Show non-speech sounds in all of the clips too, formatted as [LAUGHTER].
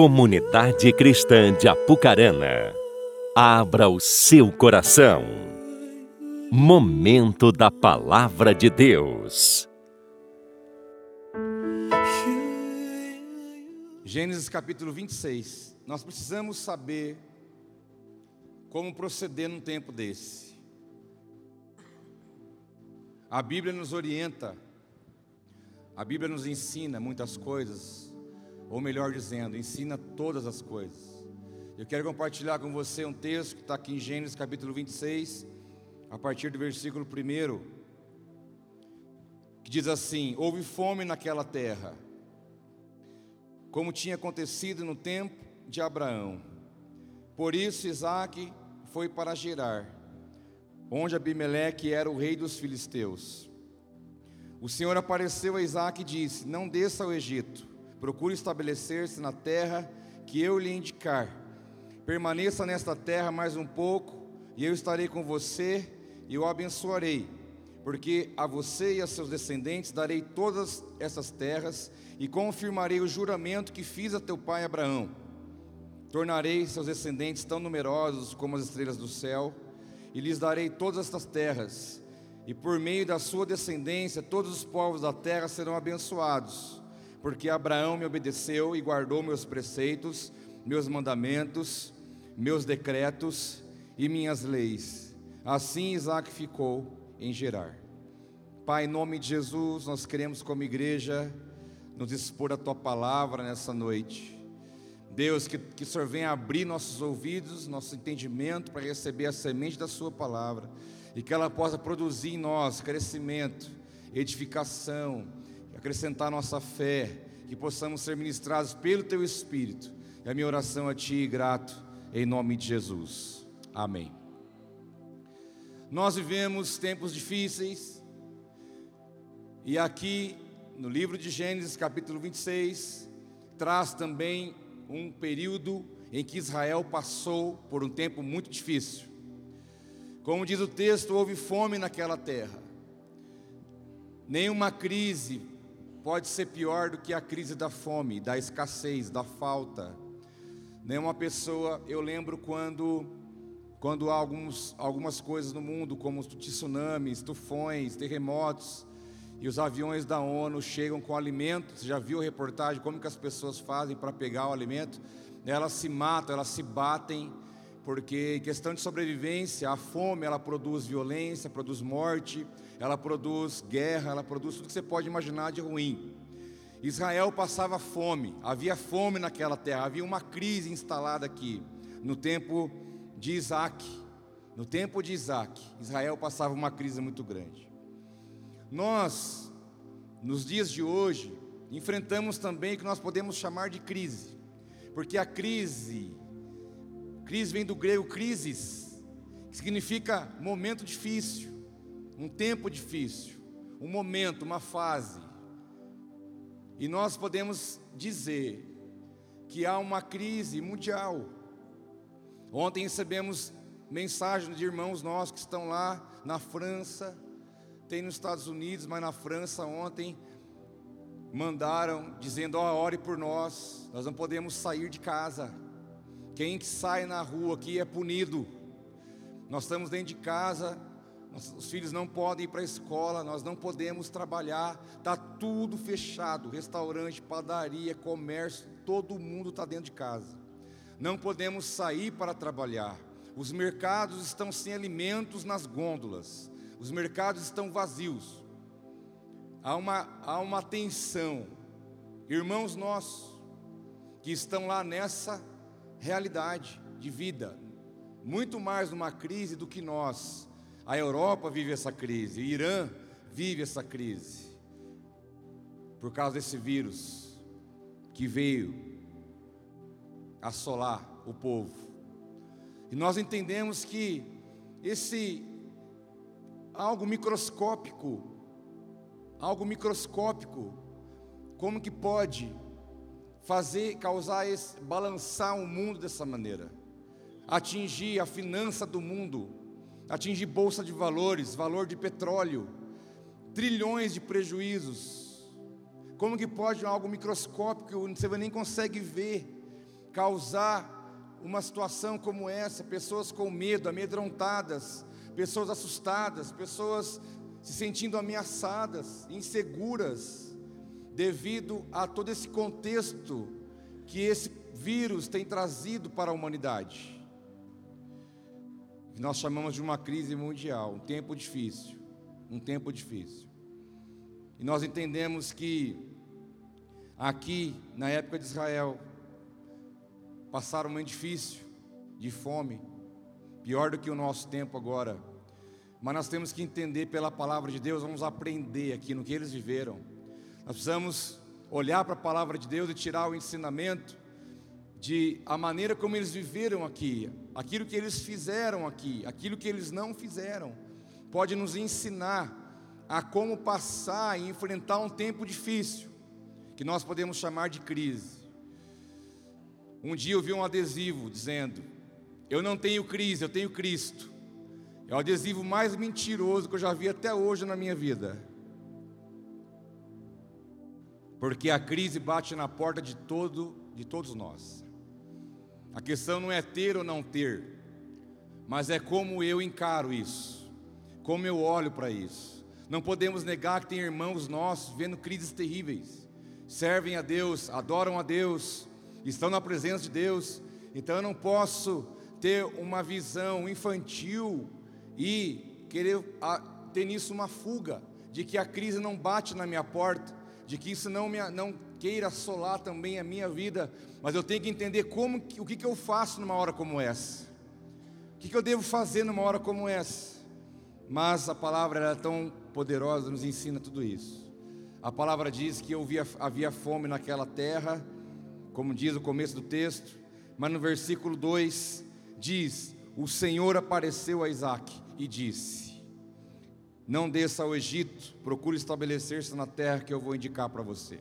Comunidade Cristã de Apucarana, abra o seu coração. Momento da Palavra de Deus. Gênesis capítulo 26. Nós precisamos saber como proceder num tempo desse. A Bíblia nos orienta, a Bíblia nos ensina muitas coisas, ou melhor dizendo, ensina todas as coisas. Eu quero compartilhar com você um texto que está aqui em Gênesis capítulo 26, a partir do versículo 1, que diz assim: Houve fome naquela terra, como tinha acontecido no tempo de Abraão. Por isso Isaac foi para Gerar onde Abimeleque era o rei dos filisteus. O Senhor apareceu a Isaac e disse: Não desça ao Egito, procure estabelecer-se na terra que eu lhe indicar. Permaneça nesta terra mais um pouco, e eu estarei com você e o abençoarei, porque a você e a seus descendentes darei todas essas terras e confirmarei o juramento que fiz a teu pai Abraão. Tornarei seus descendentes tão numerosos como as estrelas do céu e lhes darei todas estas terras, e por meio da sua descendência todos os povos da terra serão abençoados, porque Abraão me obedeceu e guardou meus preceitos, meus mandamentos, meus decretos e minhas leis. Assim Isaac ficou em Gerar. Pai, em nome de Jesus, nós queremos como igreja nos expor a tua palavra nessa noite. Deus, que, que o Senhor venha abrir nossos ouvidos, nosso entendimento para receber a semente da Sua palavra e que ela possa produzir em nós crescimento, edificação, acrescentar nossa fé, que possamos ser ministrados pelo Teu Espírito. É a minha oração a Ti, grato, em nome de Jesus. Amém. Nós vivemos tempos difíceis, e aqui no livro de Gênesis, capítulo 26, traz também um período em que Israel passou por um tempo muito difícil. Como diz o texto, houve fome naquela terra. Nenhuma crise pode ser pior do que a crise da fome, da escassez, da falta. Nenhuma pessoa, eu lembro quando quando há alguns, algumas coisas no mundo, como tsunamis, tufões, terremotos, e os aviões da ONU chegam com alimento. Você já viu a reportagem como que as pessoas fazem para pegar o alimento? Elas se matam, elas se batem, porque em questão de sobrevivência, a fome ela produz violência, produz morte, ela produz guerra, ela produz tudo que você pode imaginar de ruim. Israel passava fome, havia fome naquela terra, havia uma crise instalada aqui, no tempo de Isaac. No tempo de Isaac, Israel passava uma crise muito grande. Nós, nos dias de hoje, enfrentamos também o que nós podemos chamar de crise, porque a crise, crise vem do grego crisis, que significa momento difícil, um tempo difícil, um momento, uma fase. E nós podemos dizer que há uma crise mundial. Ontem recebemos mensagens de irmãos nossos que estão lá na França, tem nos Estados Unidos, mas na França ontem mandaram dizendo: ó, oh, ore por nós, nós não podemos sair de casa. Quem que sai na rua aqui é punido. Nós estamos dentro de casa, os filhos não podem ir para a escola, nós não podemos trabalhar, está tudo fechado restaurante, padaria, comércio, todo mundo está dentro de casa. Não podemos sair para trabalhar. Os mercados estão sem alimentos nas gôndolas os mercados estão vazios, há uma, há uma tensão. Irmãos nossos que estão lá nessa realidade de vida, muito mais numa crise do que nós. A Europa vive essa crise, o Irã vive essa crise, por causa desse vírus que veio assolar o povo. E nós entendemos que esse algo microscópico, algo microscópico, como que pode fazer, causar esse, balançar o mundo dessa maneira, atingir a finança do mundo, atingir bolsa de valores, valor de petróleo, trilhões de prejuízos. Como que pode algo microscópico, você nem consegue ver, causar uma situação como essa, pessoas com medo, amedrontadas, pessoas assustadas, pessoas se sentindo ameaçadas, inseguras, devido a todo esse contexto que esse vírus tem trazido para a humanidade. Que nós chamamos de uma crise mundial, um tempo difícil, um tempo difícil. E nós entendemos que aqui, na época de Israel, passaram um momento difícil, de fome, pior do que o nosso tempo agora. Mas nós temos que entender pela palavra de Deus, vamos aprender aqui no que eles viveram. Nós precisamos olhar para a palavra de Deus e tirar o ensinamento de a maneira como eles viveram aqui, aquilo que eles fizeram aqui, aquilo que eles não fizeram, pode nos ensinar a como passar e enfrentar um tempo difícil, que nós podemos chamar de crise. Um dia eu vi um adesivo dizendo: Eu não tenho crise, eu tenho Cristo. É o adesivo mais mentiroso que eu já vi até hoje na minha vida. Porque a crise bate na porta de todo, de todos nós. A questão não é ter ou não ter, mas é como eu encaro isso, como eu olho para isso. Não podemos negar que tem irmãos nossos vendo crises terríveis, servem a Deus, adoram a Deus, estão na presença de Deus, então eu não posso ter uma visão infantil e querer ter nisso uma fuga, de que a crise não bate na minha porta, de que isso não, me, não queira assolar também a minha vida, mas eu tenho que entender como, o que, que eu faço numa hora como essa, o que, que eu devo fazer numa hora como essa, mas a palavra é tão poderosa, nos ensina tudo isso. A palavra diz que havia, havia fome naquela terra, como diz o começo do texto, mas no versículo 2 diz: O Senhor apareceu a Isaac e disse: Não desça ao Egito, procure estabelecer-se na terra que eu vou indicar para você.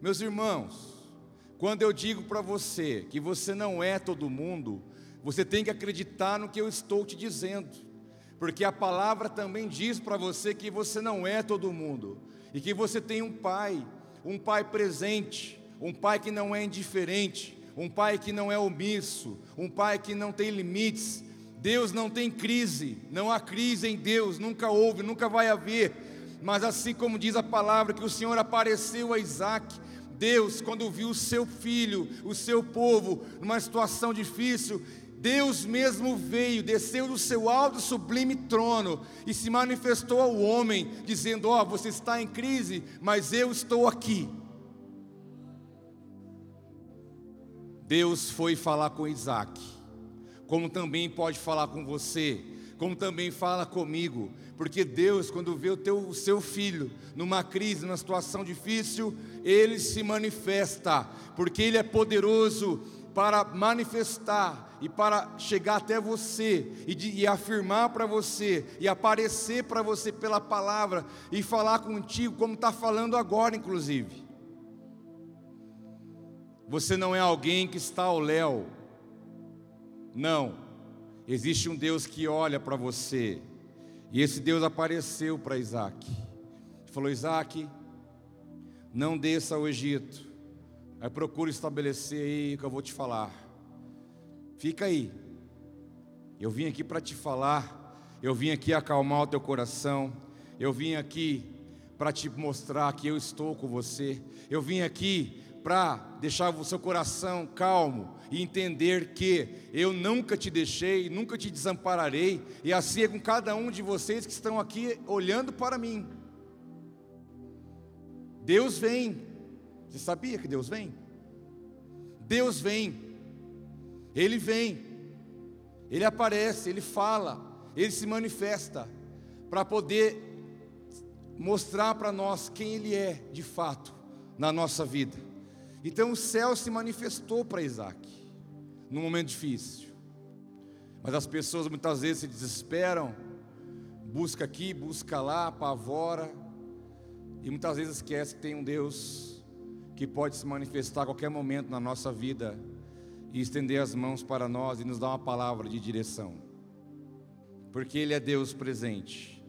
Meus irmãos, quando eu digo para você que você não é todo mundo, você tem que acreditar no que eu estou te dizendo, porque a palavra também diz para você que você não é todo mundo e que você tem um pai, um pai presente, um pai que não é indiferente, um pai que não é omisso, um pai que não tem limites. Deus não tem crise, não há crise em Deus, nunca houve, nunca vai haver. Mas assim como diz a palavra que o Senhor apareceu a Isaac, Deus, quando viu o seu filho, o seu povo, numa situação difícil, Deus mesmo veio, desceu do seu alto sublime trono e se manifestou ao homem, dizendo: Ó, oh, você está em crise, mas eu estou aqui. Deus foi falar com Isaac, como também pode falar com você, como também fala comigo, porque Deus, quando vê o, teu, o seu filho numa crise, numa situação difícil, ele se manifesta, porque ele é poderoso para manifestar e para chegar até você e, de, e afirmar para você e aparecer para você pela palavra e falar contigo, como está falando agora, inclusive. Você não é alguém que está ao léu. Não. Existe um Deus que olha para você. E esse Deus apareceu para Isaac. Falou: Isaac, não desça ao Egito. Aí procure estabelecer aí o que eu vou te falar. Fica aí. Eu vim aqui para te falar. Eu vim aqui acalmar o teu coração. Eu vim aqui para te mostrar que eu estou com você. Eu vim aqui para deixar o seu coração calmo e entender que eu nunca te deixei, nunca te desampararei, e assim é com cada um de vocês que estão aqui olhando para mim. Deus vem, você sabia que Deus vem? Deus vem, Ele vem, Ele aparece, Ele fala, Ele se manifesta, para poder mostrar para nós quem Ele é de fato na nossa vida. Então o céu se manifestou para Isaac, num momento difícil. Mas as pessoas muitas vezes se desesperam, busca aqui, busca lá, apavora, e muitas vezes esquece que tem um Deus que pode se manifestar a qualquer momento na nossa vida e estender as mãos para nós e nos dar uma palavra de direção. Porque Ele é Deus presente,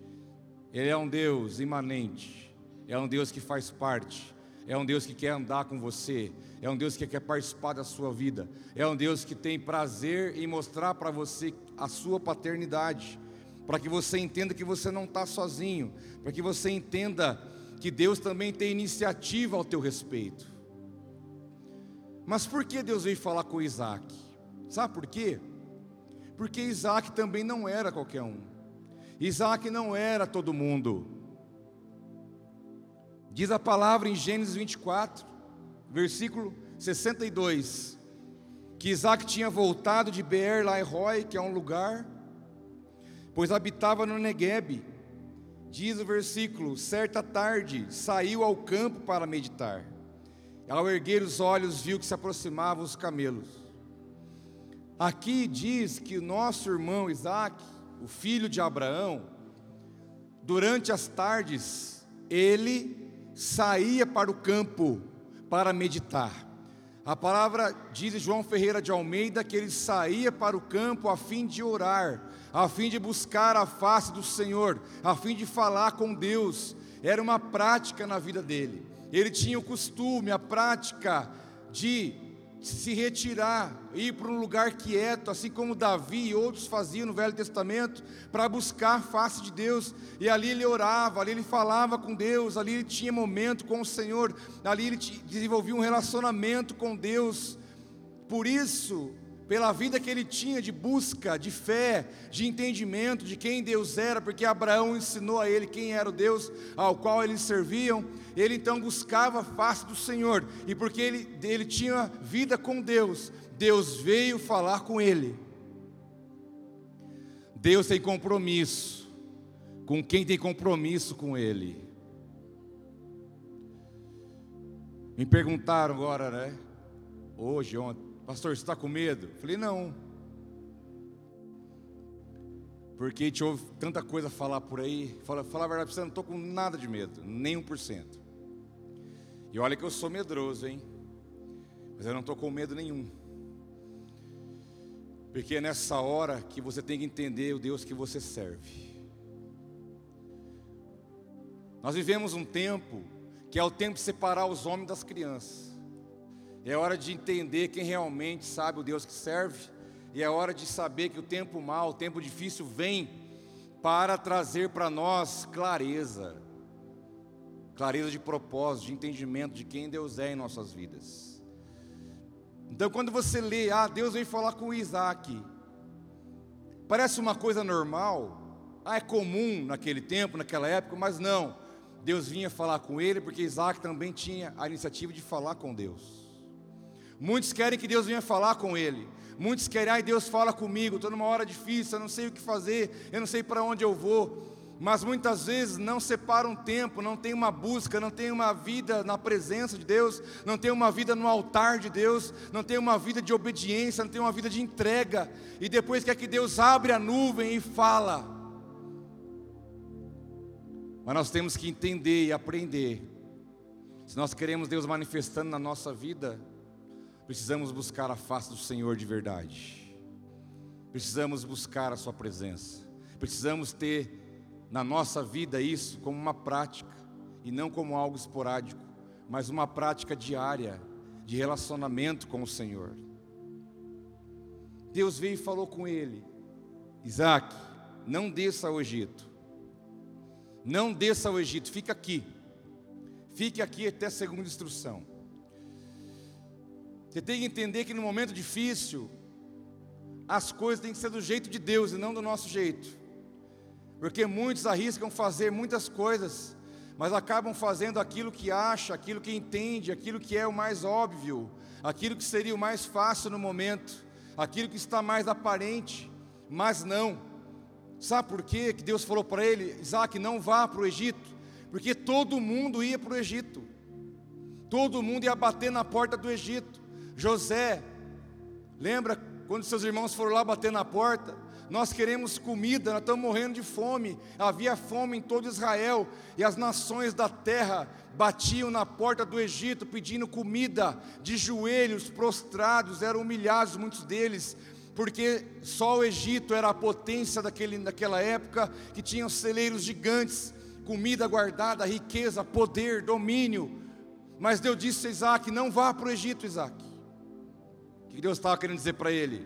Ele é um Deus imanente, é um Deus que faz parte É um Deus que quer andar com você, é um Deus que quer participar da sua vida, é um Deus que tem prazer em mostrar para você a sua paternidade, para que você entenda que você não está sozinho, para que você entenda que Deus também tem iniciativa ao teu respeito. Mas por que Deus veio falar com Isaac? Sabe por quê? Porque Isaac também não era qualquer um. Isaac não era todo mundo. Diz a palavra em Gênesis 24, versículo 62, que Isaac tinha voltado de Beer Lairoi, que é um lugar, pois habitava no Negueb. Diz o versículo: certa tarde saiu ao campo para meditar. Ao erguer os olhos, viu que se aproximavam os camelos. Aqui diz que o nosso irmão Isaac, o filho de Abraão, durante as tardes, ele saía para o campo para meditar. A palavra diz João Ferreira de Almeida que ele saía para o campo a fim de orar, a fim de buscar a face do Senhor, a fim de falar com Deus. Era uma prática na vida dele. Ele tinha o costume, a prática de se retirar, ir para um lugar quieto, assim como Davi e outros faziam no Velho Testamento, para buscar a face de Deus. E ali ele orava, ali ele falava com Deus, ali ele tinha momento com o Senhor, ali ele desenvolvia um relacionamento com Deus. Por isso, pela vida que ele tinha de busca, de fé, de entendimento de quem Deus era, porque Abraão ensinou a ele quem era o Deus ao qual eles serviam, ele então buscava a face do Senhor, e porque ele, ele tinha vida com Deus, Deus veio falar com ele. Deus tem compromisso com quem tem compromisso com Ele. Me perguntaram agora, né? Hoje, ontem Pastor, você está com medo? Falei, não. Porque te ouve tanta coisa falar por aí. Fala, fala a verdade, você não estou com nada de medo, nem um por cento. E olha que eu sou medroso, hein? Mas eu não estou com medo nenhum. Porque é nessa hora que você tem que entender o Deus que você serve. Nós vivemos um tempo que é o tempo de separar os homens das crianças. É hora de entender quem realmente sabe o Deus que serve. E é hora de saber que o tempo mau, o tempo difícil vem para trazer para nós clareza. Clareza de propósito, de entendimento de quem Deus é em nossas vidas. Então, quando você lê, ah, Deus veio falar com Isaac, parece uma coisa normal, ah, é comum naquele tempo, naquela época, mas não. Deus vinha falar com ele porque Isaac também tinha a iniciativa de falar com Deus. Muitos querem que Deus venha falar com ele. Muitos querem, ai, Deus fala comigo, estou numa hora difícil, eu não sei o que fazer, eu não sei para onde eu vou. Mas muitas vezes não separa um tempo, não tem uma busca, não tem uma vida na presença de Deus, não tem uma vida no altar de Deus, não tem uma vida de obediência, não tem uma vida de entrega. E depois quer que Deus abre a nuvem e fala. Mas nós temos que entender e aprender. Se nós queremos Deus manifestando na nossa vida, Precisamos buscar a face do Senhor de verdade. Precisamos buscar a Sua presença. Precisamos ter na nossa vida isso como uma prática e não como algo esporádico, mas uma prática diária de relacionamento com o Senhor. Deus veio e falou com ele: Isaac, não desça ao Egito. Não desça ao Egito, fica aqui. Fique aqui até a segunda instrução. Você tem que entender que no momento difícil, as coisas têm que ser do jeito de Deus e não do nosso jeito. Porque muitos arriscam fazer muitas coisas, mas acabam fazendo aquilo que acha, aquilo que entende, aquilo que é o mais óbvio, aquilo que seria o mais fácil no momento, aquilo que está mais aparente, mas não. Sabe por quê? que Deus falou para ele: Isaac, não vá para o Egito, porque todo mundo ia para o Egito, todo mundo ia bater na porta do Egito. José, lembra quando seus irmãos foram lá bater na porta? Nós queremos comida, nós estamos morrendo de fome. Havia fome em todo Israel, e as nações da terra batiam na porta do Egito pedindo comida, de joelhos prostrados, eram humilhados muitos deles, porque só o Egito era a potência daquele, daquela época, que tinham celeiros gigantes, comida guardada, riqueza, poder, domínio. Mas Deus disse a Isaac: Não vá para o Egito, Isaac. Que Deus estava querendo dizer para ele?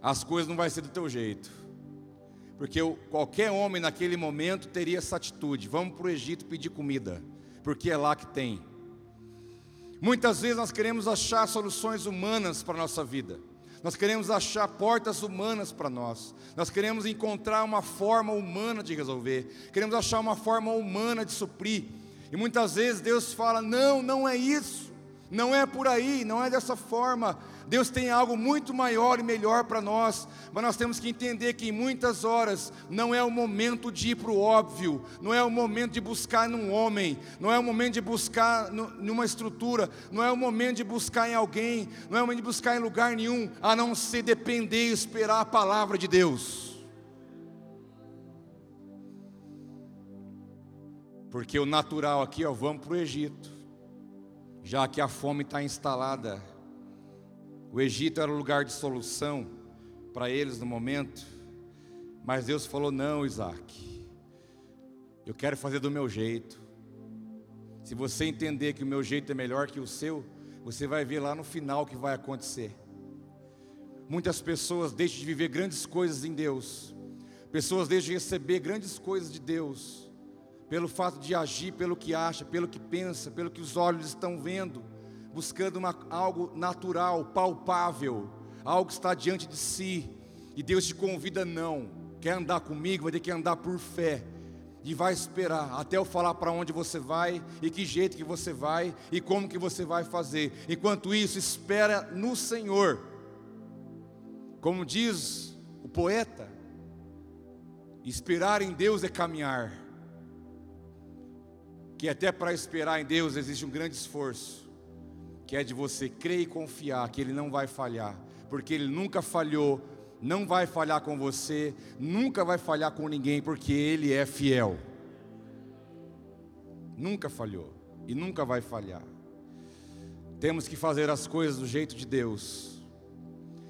As coisas não vão ser do teu jeito. Porque qualquer homem naquele momento teria essa atitude: Vamos para o Egito pedir comida, porque é lá que tem. Muitas vezes nós queremos achar soluções humanas para a nossa vida. Nós queremos achar portas humanas para nós. Nós queremos encontrar uma forma humana de resolver. Queremos achar uma forma humana de suprir. E muitas vezes Deus fala: não, não é isso. Não é por aí, não é dessa forma. Deus tem algo muito maior e melhor para nós, mas nós temos que entender que em muitas horas não é o momento de ir para o óbvio, não é o momento de buscar num homem, não é o momento de buscar numa estrutura, não é o momento de buscar em alguém, não é o momento de buscar em lugar nenhum, a não ser depender e esperar a palavra de Deus. Porque o natural aqui, ó, vamos para o Egito, já que a fome está instalada o Egito era o lugar de solução para eles no momento, mas Deus falou: Não, Isaac, eu quero fazer do meu jeito. Se você entender que o meu jeito é melhor que o seu, você vai ver lá no final o que vai acontecer. Muitas pessoas deixam de viver grandes coisas em Deus, pessoas deixam de receber grandes coisas de Deus, pelo fato de agir pelo que acha, pelo que pensa, pelo que os olhos estão vendo buscando uma, algo natural, palpável, algo que está diante de si, e Deus te convida, não, quer andar comigo, vai ter que andar por fé, e vai esperar até eu falar para onde você vai, e que jeito que você vai, e como que você vai fazer. Enquanto isso, espera no Senhor. Como diz o poeta, esperar em Deus é caminhar. Que até para esperar em Deus existe um grande esforço que é de você crer e confiar que Ele não vai falhar, porque Ele nunca falhou, não vai falhar com você, nunca vai falhar com ninguém, porque Ele é fiel. Nunca falhou e nunca vai falhar. Temos que fazer as coisas do jeito de Deus.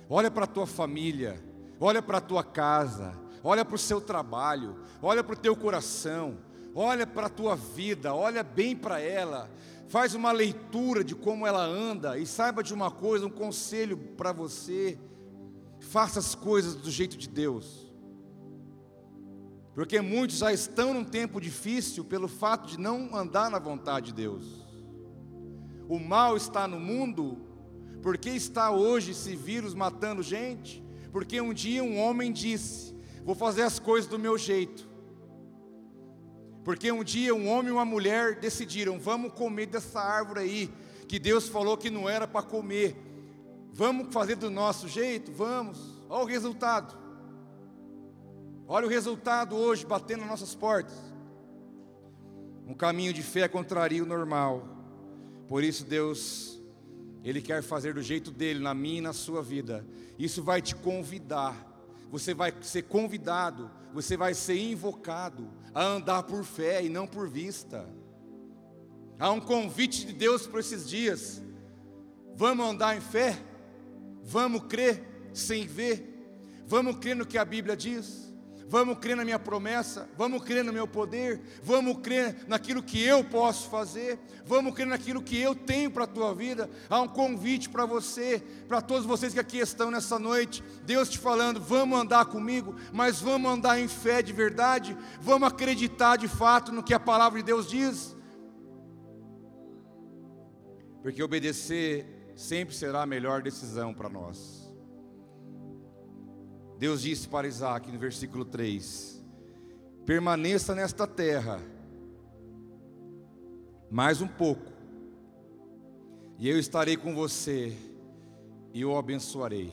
Olha para a tua família, olha para a tua casa, olha para o seu trabalho, olha para o teu coração, olha para a tua vida, olha bem para ela faz uma leitura de como ela anda e saiba de uma coisa, um conselho para você: faça as coisas do jeito de Deus. Porque muitos já estão num tempo difícil pelo fato de não andar na vontade de Deus. O mal está no mundo, porque está hoje esse vírus matando gente? Porque um dia um homem disse: Vou fazer as coisas do meu jeito. Porque um dia um homem e uma mulher decidiram: vamos comer dessa árvore aí, que Deus falou que não era para comer. Vamos fazer do nosso jeito? Vamos. Olha o resultado. Olha o resultado hoje batendo nas nossas portas. Um caminho de fé contraria o normal. Por isso Deus, Ele quer fazer do jeito dele na minha e na sua vida. Isso vai te convidar. Você vai ser convidado você vai ser invocado a andar por fé e não por vista. Há um convite de Deus para esses dias. Vamos andar em fé? Vamos crer sem ver? Vamos crer no que a Bíblia diz? Vamos crer na minha promessa, vamos crer no meu poder, vamos crer naquilo que eu posso fazer, vamos crer naquilo que eu tenho para a tua vida. Há um convite para você, para todos vocês que aqui estão nessa noite. Deus te falando: vamos andar comigo, mas vamos andar em fé de verdade, vamos acreditar de fato no que a palavra de Deus diz. Porque obedecer sempre será a melhor decisão para nós. Deus disse para Isaac no versículo 3: Permaneça nesta terra mais um pouco, e eu estarei com você e o abençoarei.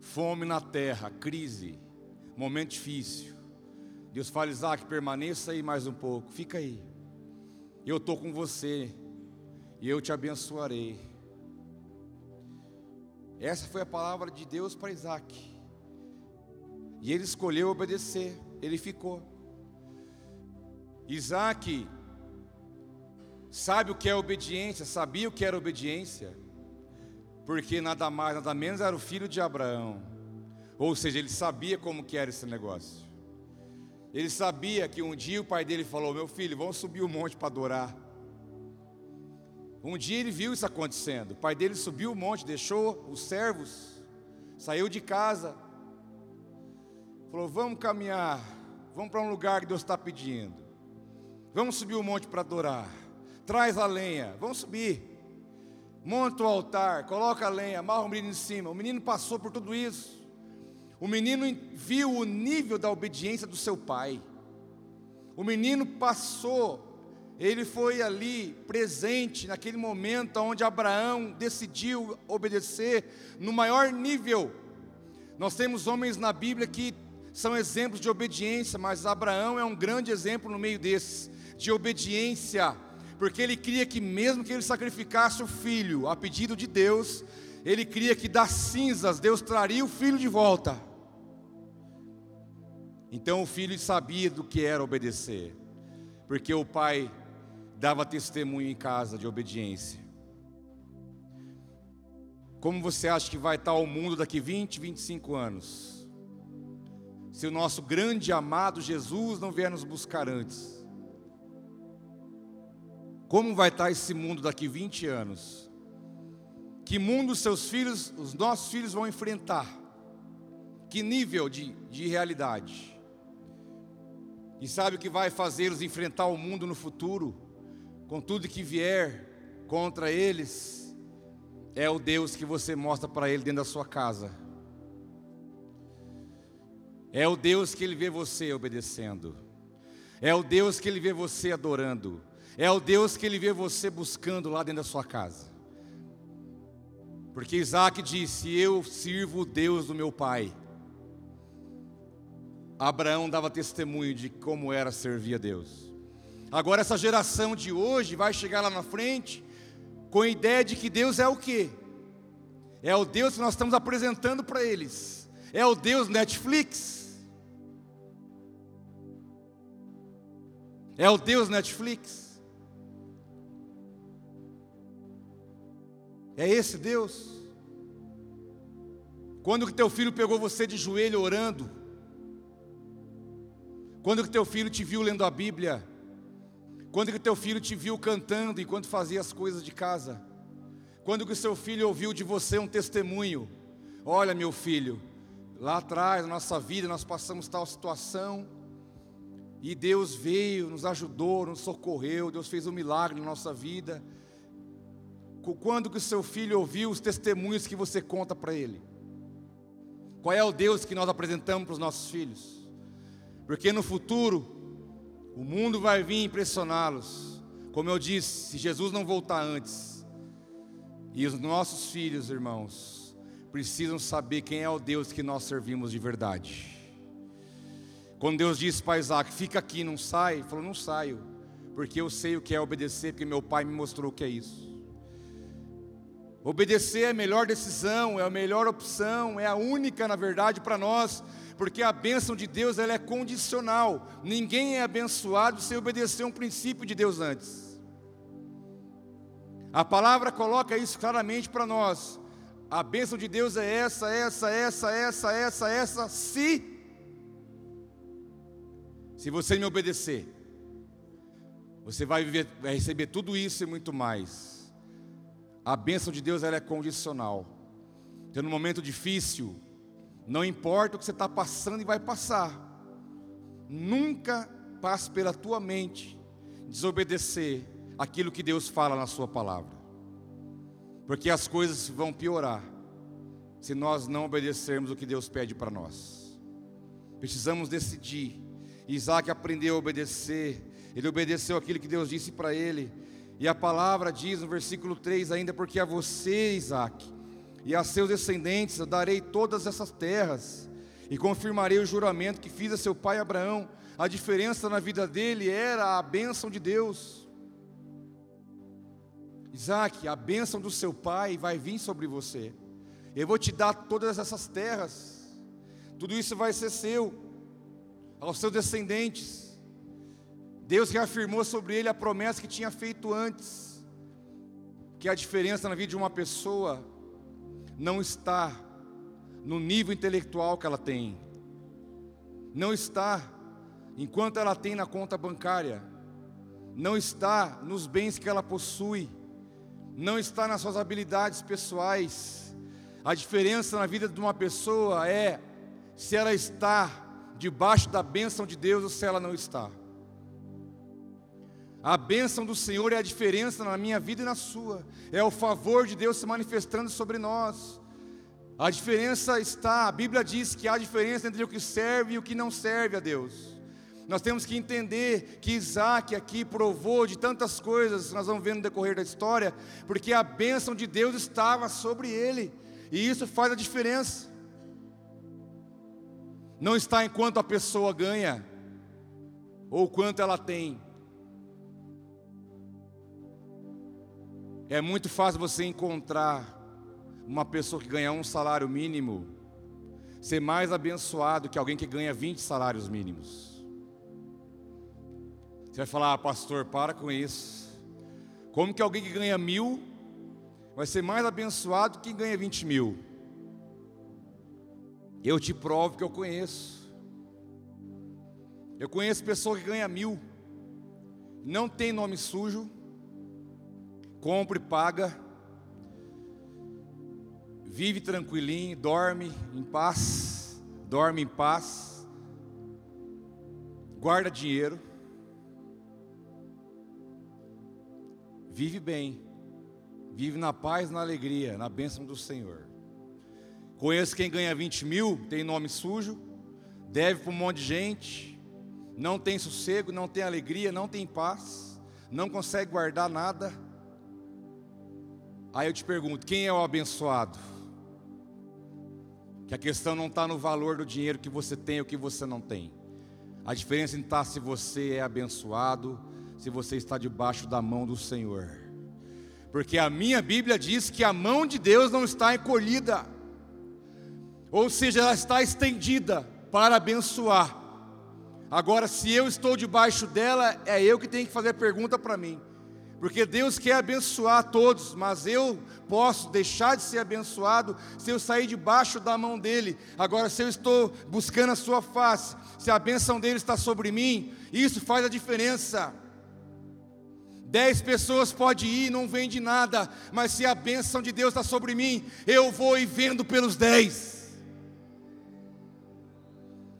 Fome na terra, crise, momento difícil. Deus fala, Isaac, permaneça aí mais um pouco, fica aí. Eu estou com você e eu te abençoarei. Essa foi a palavra de Deus para Isaac. E ele escolheu obedecer, ele ficou. Isaac sabe o que é obediência, sabia o que era obediência, porque nada mais, nada menos era o filho de Abraão. Ou seja, ele sabia como que era esse negócio. Ele sabia que um dia o pai dele falou: Meu filho, vamos subir o monte para adorar. Um dia ele viu isso acontecendo. O pai dele subiu o monte, deixou os servos, saiu de casa, falou: Vamos caminhar, vamos para um lugar que Deus está pedindo. Vamos subir o monte para adorar. Traz a lenha, vamos subir. Monta o altar, coloca a lenha, amarra o menino em cima. O menino passou por tudo isso. O menino viu o nível da obediência do seu pai. O menino passou ele foi ali presente naquele momento onde Abraão decidiu obedecer no maior nível. Nós temos homens na Bíblia que são exemplos de obediência, mas Abraão é um grande exemplo no meio desses, de obediência, porque ele cria que mesmo que ele sacrificasse o filho a pedido de Deus, ele cria que das cinzas Deus traria o filho de volta. Então o filho sabia do que era obedecer, porque o pai dava testemunho em casa de obediência. Como você acha que vai estar o mundo daqui 20, 25 anos? Se o nosso grande amado Jesus não vier nos buscar antes. Como vai estar esse mundo daqui 20 anos? Que mundo seus filhos, os nossos filhos vão enfrentar? Que nível de, de realidade? E sabe o que vai fazê-los enfrentar o mundo no futuro? Com tudo que vier contra eles, é o Deus que você mostra para ele dentro da sua casa. É o Deus que ele vê você obedecendo. É o Deus que ele vê você adorando. É o Deus que ele vê você buscando lá dentro da sua casa. Porque Isaac disse: Eu sirvo o Deus do meu pai. Abraão dava testemunho de como era servir a Deus. Agora essa geração de hoje vai chegar lá na frente com a ideia de que Deus é o quê? É o Deus que nós estamos apresentando para eles. É o Deus Netflix. É o Deus Netflix. É esse Deus. Quando que teu filho pegou você de joelho orando? Quando que teu filho te viu lendo a Bíblia? Quando que teu filho te viu cantando enquanto fazia as coisas de casa? Quando que o seu filho ouviu de você um testemunho? Olha, meu filho, lá atrás, na nossa vida, nós passamos tal situação, e Deus veio, nos ajudou, nos socorreu, Deus fez um milagre na nossa vida. Quando que o seu filho ouviu os testemunhos que você conta para ele? Qual é o Deus que nós apresentamos para os nossos filhos? Porque no futuro, o mundo vai vir impressioná-los. Como eu disse, se Jesus não voltar antes, e os nossos filhos, irmãos, precisam saber quem é o Deus que nós servimos de verdade. Quando Deus disse para Isaac: Fica aqui, não sai, ele falou: Não saio, porque eu sei o que é obedecer, porque meu pai me mostrou o que é isso. Obedecer é a melhor decisão, é a melhor opção, é a única, na verdade, para nós porque a bênção de Deus ela é condicional. Ninguém é abençoado sem obedecer um princípio de Deus antes. A palavra coloca isso claramente para nós. A bênção de Deus é essa, essa, essa, essa, essa, essa, se se você me obedecer. Você vai, viver, vai receber tudo isso e muito mais. A bênção de Deus ela é condicional. Então, no momento difícil, não importa o que você está passando e vai passar. Nunca passe pela tua mente desobedecer aquilo que Deus fala na sua palavra. Porque as coisas vão piorar se nós não obedecermos o que Deus pede para nós. Precisamos decidir. Isaac aprendeu a obedecer. Ele obedeceu aquilo que Deus disse para ele. E a palavra diz no versículo 3 ainda, porque a você, Isaac, e a seus descendentes eu darei todas essas terras, e confirmarei o juramento que fiz a seu pai Abraão. A diferença na vida dele era a bênção de Deus. Isaac, a bênção do seu pai vai vir sobre você. Eu vou te dar todas essas terras. Tudo isso vai ser seu, aos seus descendentes. Deus reafirmou sobre ele a promessa que tinha feito antes. Que a diferença na vida de uma pessoa não está no nível intelectual que ela tem, não está enquanto ela tem na conta bancária, não está nos bens que ela possui, não está nas suas habilidades pessoais. A diferença na vida de uma pessoa é se ela está debaixo da bênção de Deus ou se ela não está. A bênção do Senhor é a diferença na minha vida e na sua. É o favor de Deus se manifestando sobre nós. A diferença está, a Bíblia diz que há diferença entre o que serve e o que não serve a Deus. Nós temos que entender que Isaac aqui provou de tantas coisas, nós vamos ver no decorrer da história, porque a bênção de Deus estava sobre ele, e isso faz a diferença. Não está em quanto a pessoa ganha, ou quanto ela tem. É muito fácil você encontrar uma pessoa que ganha um salário mínimo ser mais abençoado que alguém que ganha 20 salários mínimos. Você vai falar, ah, pastor, para com isso. Como que alguém que ganha mil vai ser mais abençoado que quem ganha 20 mil? Eu te provo que eu conheço. Eu conheço pessoa que ganha mil, não tem nome sujo, compra e paga, vive tranquilinho, dorme em paz, dorme em paz, guarda dinheiro. vive bem, vive na paz, na alegria, na bênção do Senhor. Conheço quem ganha 20 mil, tem nome sujo, deve para um monte de gente, não tem sossego, não tem alegria, não tem paz, não consegue guardar nada. Aí eu te pergunto: quem é o abençoado? Que a questão não está no valor do dinheiro que você tem ou que você não tem. A diferença está se você é abençoado se você está debaixo da mão do Senhor. Porque a minha Bíblia diz que a mão de Deus não está encolhida, ou seja, ela está estendida para abençoar. Agora, se eu estou debaixo dela, é eu que tenho que fazer a pergunta para mim. Porque Deus quer abençoar todos, mas eu posso deixar de ser abençoado se eu sair debaixo da mão dele. Agora, se eu estou buscando a sua face, se a bênção dele está sobre mim, isso faz a diferença. Dez pessoas pode ir, não vende nada, mas se a bênção de Deus está sobre mim, eu vou e vendo pelos dez.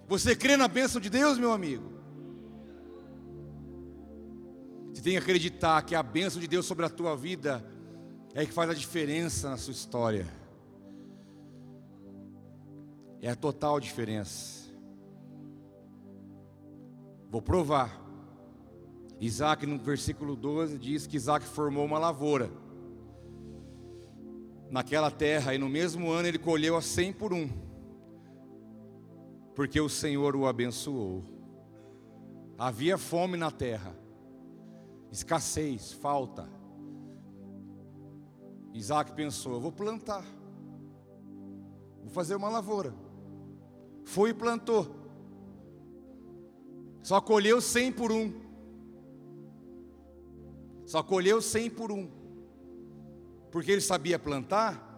Você crê na bênção de Deus, meu amigo? Você tem que acreditar que a bênção de Deus sobre a tua vida é que faz a diferença na sua história. É a total diferença. Vou provar. Isaac, no versículo 12, diz que Isaac formou uma lavoura naquela terra, e no mesmo ano ele colheu a cem por um, porque o Senhor o abençoou. Havia fome na terra, escassez, falta. Isaac pensou: vou plantar, vou fazer uma lavoura. Foi e plantou, só colheu cem por um. Só colheu cem por um. Porque ele sabia plantar?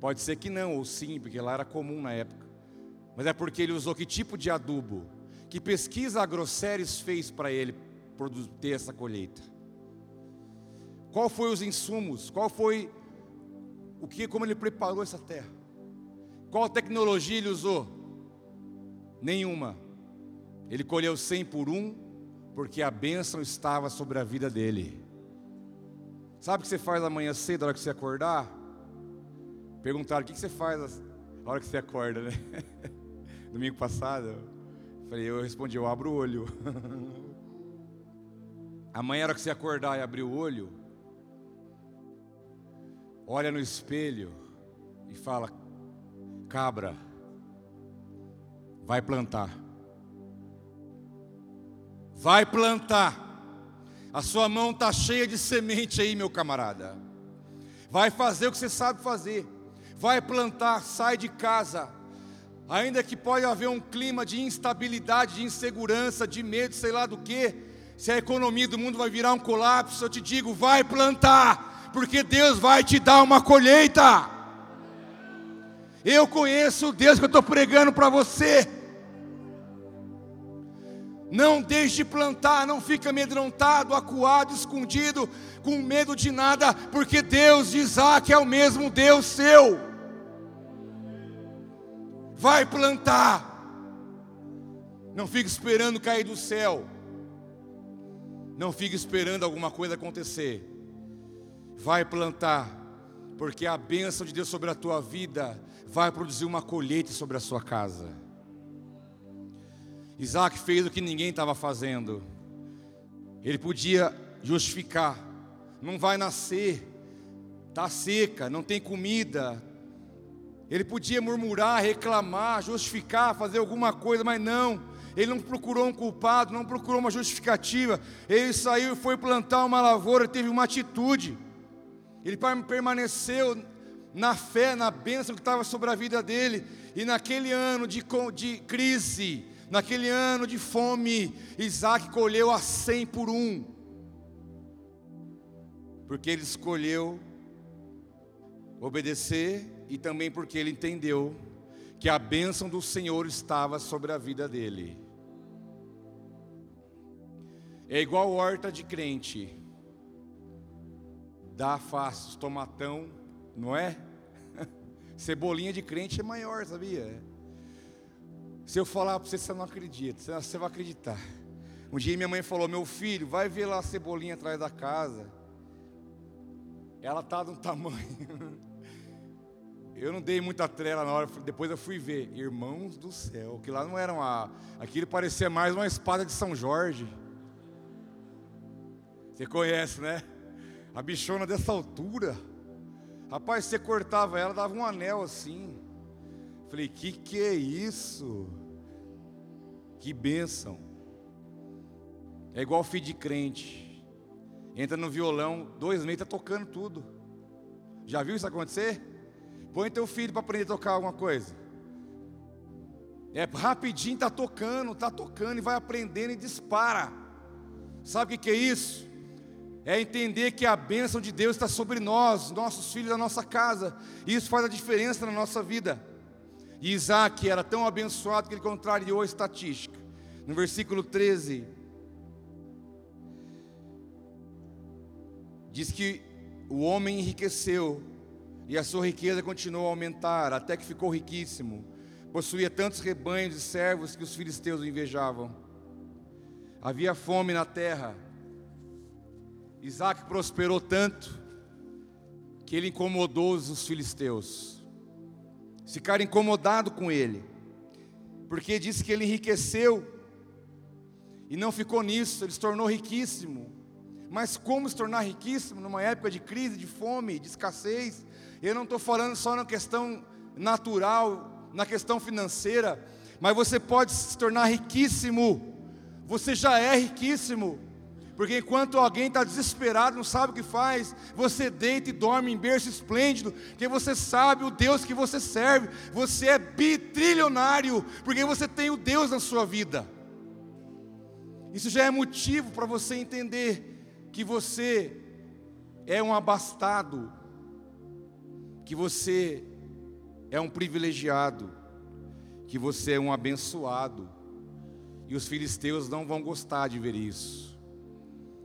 Pode ser que não, ou sim, porque lá era comum na época. Mas é porque ele usou que tipo de adubo? Que pesquisa a fez para ele ter essa colheita? Qual foi os insumos? Qual foi o que, como ele preparou essa terra? Qual tecnologia ele usou? Nenhuma. Ele colheu cem por um porque a bênção estava sobre a vida dele. Sabe o que você faz amanhã cedo, na hora que você acordar? Perguntaram: o que você faz na hora que você acorda, né? [LAUGHS] Domingo passado, eu falei, eu respondi: eu abro o olho. [LAUGHS] Amanhã, hora que você acordar e abrir o olho, olha no espelho e fala: cabra, vai plantar. Vai plantar. A sua mão está cheia de semente aí, meu camarada. Vai fazer o que você sabe fazer. Vai plantar, sai de casa. Ainda que pode haver um clima de instabilidade, de insegurança, de medo, sei lá do que. Se a economia do mundo vai virar um colapso, eu te digo, vai plantar, porque Deus vai te dar uma colheita. Eu conheço o Deus que eu estou pregando para você. Não deixe de plantar, não fica amedrontado, acuado, escondido, com medo de nada, porque Deus de Isaac é o mesmo Deus seu. Vai plantar. Não fique esperando cair do céu. Não fique esperando alguma coisa acontecer. Vai plantar, porque a bênção de Deus sobre a tua vida vai produzir uma colheita sobre a sua casa. Isaac fez o que ninguém estava fazendo. Ele podia justificar: não vai nascer, está seca, não tem comida. Ele podia murmurar, reclamar, justificar, fazer alguma coisa, mas não. Ele não procurou um culpado, não procurou uma justificativa. Ele saiu e foi plantar uma lavoura, teve uma atitude. Ele permaneceu na fé, na bênção que estava sobre a vida dele. E naquele ano de, de crise, naquele ano de fome, Isaac colheu a cem por um. Porque ele escolheu obedecer e também porque ele entendeu que a bênção do Senhor estava sobre a vida dele. É igual horta de crente. Dá fácil, tomatão, não é? [LAUGHS] Cebolinha de crente é maior, sabia? Se eu falar para você, você não acredita, você vai acreditar. Um dia minha mãe falou: Meu filho, vai ver lá a cebolinha atrás da casa. Ela está de um [LAUGHS] tamanho. Eu não dei muita trela na hora, depois eu fui ver. Irmãos do céu, que lá não era uma. Aquilo parecia mais uma espada de São Jorge. Você conhece, né? A bichona dessa altura. Rapaz, você cortava ela, dava um anel assim. Falei, que que é isso? Que bênção. É igual filho de crente. Entra no violão, dois meses está tocando tudo. Já viu isso acontecer? Põe teu filho para aprender a tocar alguma coisa. É rapidinho, está tocando, está tocando e vai aprendendo e dispara. Sabe o que, que é isso? É entender que a bênção de Deus está sobre nós, nossos filhos, a nossa casa, e isso faz a diferença na nossa vida. E Isaac era tão abençoado que ele contrariou a estatística. No versículo 13, diz que o homem enriqueceu e a sua riqueza continuou a aumentar, até que ficou riquíssimo. Possuía tantos rebanhos e servos que os filisteus o invejavam. Havia fome na terra Isaac prosperou tanto que ele incomodou os filisteus. Ficaram incomodados com ele, porque disse que ele enriqueceu e não ficou nisso, ele se tornou riquíssimo. Mas como se tornar riquíssimo numa época de crise, de fome, de escassez? Eu não estou falando só na questão natural, na questão financeira, mas você pode se tornar riquíssimo. Você já é riquíssimo. Porque enquanto alguém está desesperado, não sabe o que faz, você deita e dorme em berço esplêndido, porque você sabe o Deus que você serve, você é bitrilionário, porque você tem o Deus na sua vida. Isso já é motivo para você entender que você é um abastado, que você é um privilegiado, que você é um abençoado, e os filisteus não vão gostar de ver isso.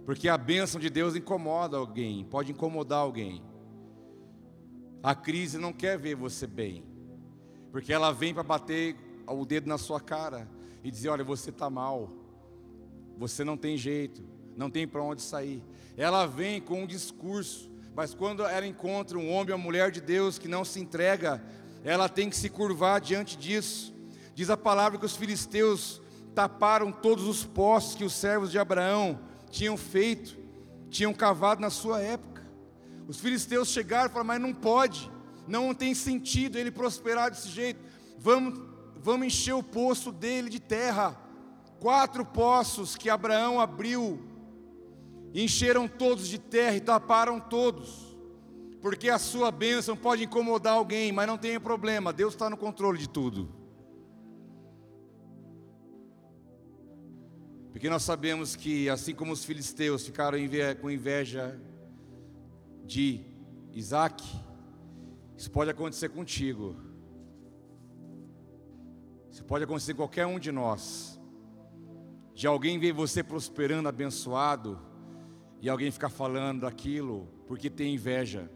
Porque a bênção de Deus incomoda alguém, pode incomodar alguém. A crise não quer ver você bem, porque ela vem para bater o dedo na sua cara e dizer: olha, você está mal, você não tem jeito, não tem para onde sair. Ela vem com um discurso, mas quando ela encontra um homem ou mulher de Deus que não se entrega, ela tem que se curvar diante disso. Diz a palavra que os filisteus taparam todos os postos que os servos de Abraão tinham feito, tinham cavado na sua época. Os filisteus chegaram e falaram: Mas não pode, não tem sentido ele prosperar desse jeito. Vamos, vamos encher o poço dele de terra. Quatro poços que Abraão abriu, encheram todos de terra e taparam todos, porque a sua bênção pode incomodar alguém, mas não tem problema, Deus está no controle de tudo. Porque nós sabemos que, assim como os filisteus ficaram com inveja de Isaac, isso pode acontecer contigo. Isso pode acontecer com qualquer um de nós. de alguém ver você prosperando, abençoado, e alguém ficar falando daquilo porque tem inveja.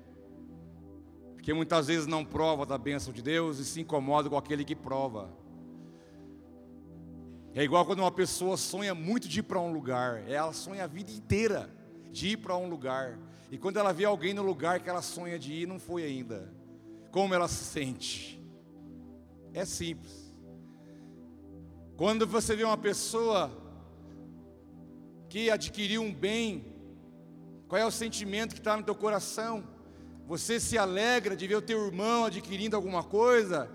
Porque muitas vezes não prova da bênção de Deus e se incomoda com aquele que prova. É igual quando uma pessoa sonha muito de ir para um lugar, ela sonha a vida inteira de ir para um lugar, e quando ela vê alguém no lugar que ela sonha de ir, não foi ainda. Como ela se sente? É simples. Quando você vê uma pessoa que adquiriu um bem, qual é o sentimento que está no teu coração? Você se alegra de ver o teu irmão adquirindo alguma coisa?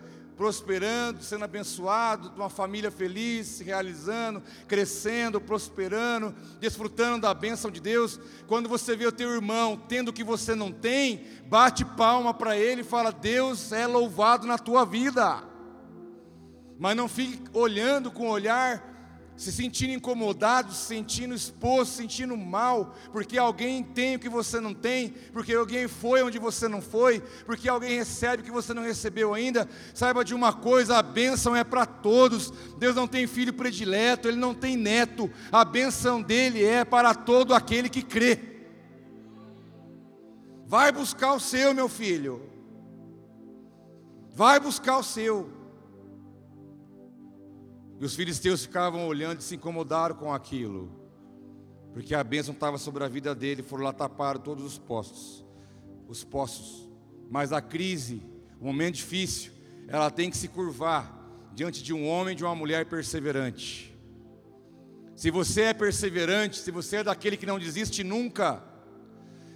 Prosperando, sendo abençoado, uma família feliz, se realizando, crescendo, prosperando, desfrutando da bênção de Deus. Quando você vê o teu irmão tendo o que você não tem, bate palma para ele e fala: Deus é louvado na tua vida. Mas não fique olhando com olhar se sentindo incomodado, se sentindo exposto, se sentindo mal, porque alguém tem o que você não tem, porque alguém foi onde você não foi, porque alguém recebe o que você não recebeu ainda, saiba de uma coisa: a bênção é para todos. Deus não tem filho predileto, Ele não tem neto, a bênção dele é para todo aquele que crê. Vai buscar o seu, meu filho, vai buscar o seu. E os filisteus ficavam olhando e se incomodaram com aquilo, porque a bênção estava sobre a vida dele, foram lá tapar todos os postos, os poços. Mas a crise, o momento difícil, ela tem que se curvar diante de um homem de uma mulher perseverante. Se você é perseverante, se você é daquele que não desiste nunca,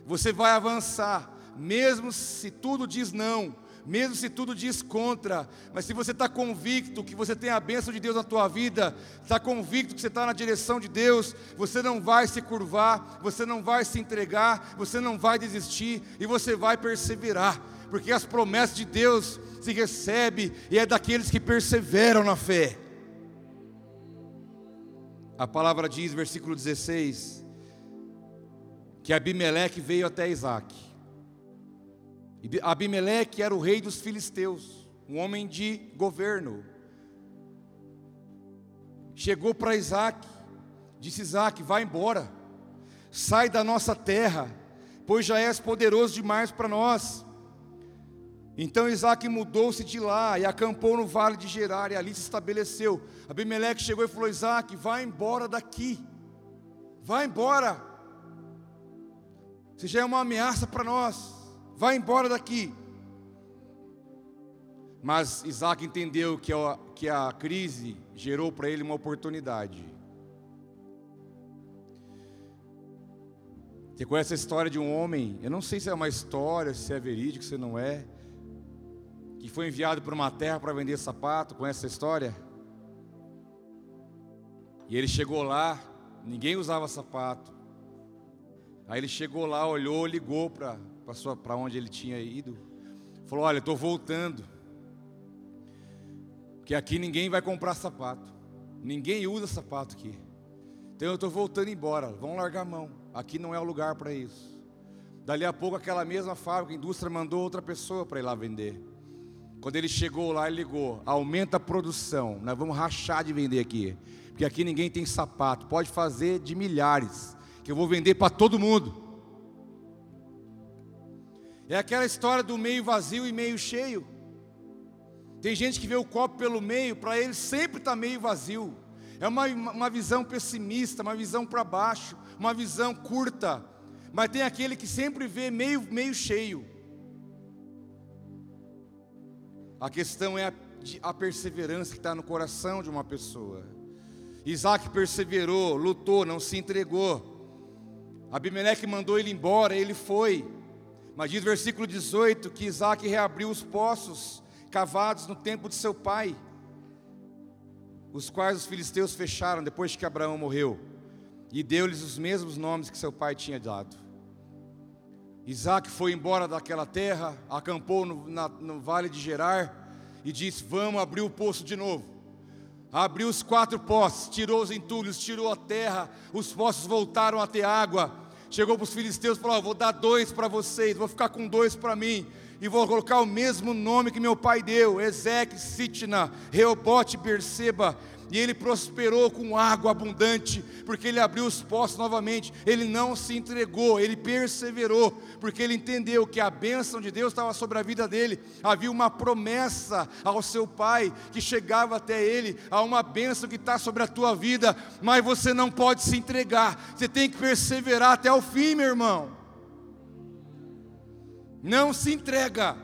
você vai avançar, mesmo se tudo diz não, mesmo se tudo diz contra, mas se você está convicto que você tem a bênção de Deus na tua vida, está convicto que você está na direção de Deus, você não vai se curvar, você não vai se entregar, você não vai desistir e você vai perseverar, porque as promessas de Deus se recebe e é daqueles que perseveram na fé. A palavra diz, versículo 16, que Abimeleque veio até Isaac Abimeleque era o rei dos filisteus, um homem de governo. Chegou para Isaac, disse Isaac: vai embora, sai da nossa terra, pois já és poderoso demais para nós. Então Isaac mudou-se de lá e acampou no vale de Gerar, e ali se estabeleceu. Abimeleque chegou e falou: Isaac, vai embora daqui, vai embora, você já é uma ameaça para nós vai embora daqui. Mas Isaac entendeu que a, que a crise gerou para ele uma oportunidade. Você conhece a história de um homem, eu não sei se é uma história, se é verídico, se não é, que foi enviado para uma terra para vender sapato, conhece essa história? E ele chegou lá, ninguém usava sapato. Aí ele chegou lá, olhou, ligou para para onde ele tinha ido, falou: Olha, estou voltando, porque aqui ninguém vai comprar sapato, ninguém usa sapato aqui, então eu estou voltando embora, vão largar a mão, aqui não é o lugar para isso. Dali a pouco, aquela mesma fábrica, a indústria mandou outra pessoa para ir lá vender. Quando ele chegou lá, ele ligou: aumenta a produção, nós vamos rachar de vender aqui, porque aqui ninguém tem sapato, pode fazer de milhares, que eu vou vender para todo mundo. É aquela história do meio vazio e meio cheio. Tem gente que vê o copo pelo meio, para ele sempre está meio vazio. É uma, uma visão pessimista, uma visão para baixo, uma visão curta. Mas tem aquele que sempre vê meio, meio cheio. A questão é a, a perseverança que está no coração de uma pessoa. Isaac perseverou, lutou, não se entregou. Abimeleque mandou ele embora, ele foi. Mas diz versículo 18 que Isaac reabriu os poços cavados no tempo de seu pai, os quais os filisteus fecharam depois que Abraão morreu, e deu-lhes os mesmos nomes que seu pai tinha dado. Isaac foi embora daquela terra, acampou no, na, no vale de Gerar e disse: Vamos abrir o poço de novo. Abriu os quatro poços, tirou os entulhos, tirou a terra, os poços voltaram a ter água chegou para os filisteus e falou: oh, Vou dar dois para vocês, vou ficar com dois para mim, e vou colocar o mesmo nome que meu pai deu: Ezequiel, Sitna, Reobote, Berseba. E ele prosperou com água abundante, porque ele abriu os poços novamente. Ele não se entregou, ele perseverou, porque ele entendeu que a bênção de Deus estava sobre a vida dele. Havia uma promessa ao seu pai que chegava até ele, há uma bênção que está sobre a tua vida, mas você não pode se entregar, você tem que perseverar até o fim, meu irmão. Não se entrega.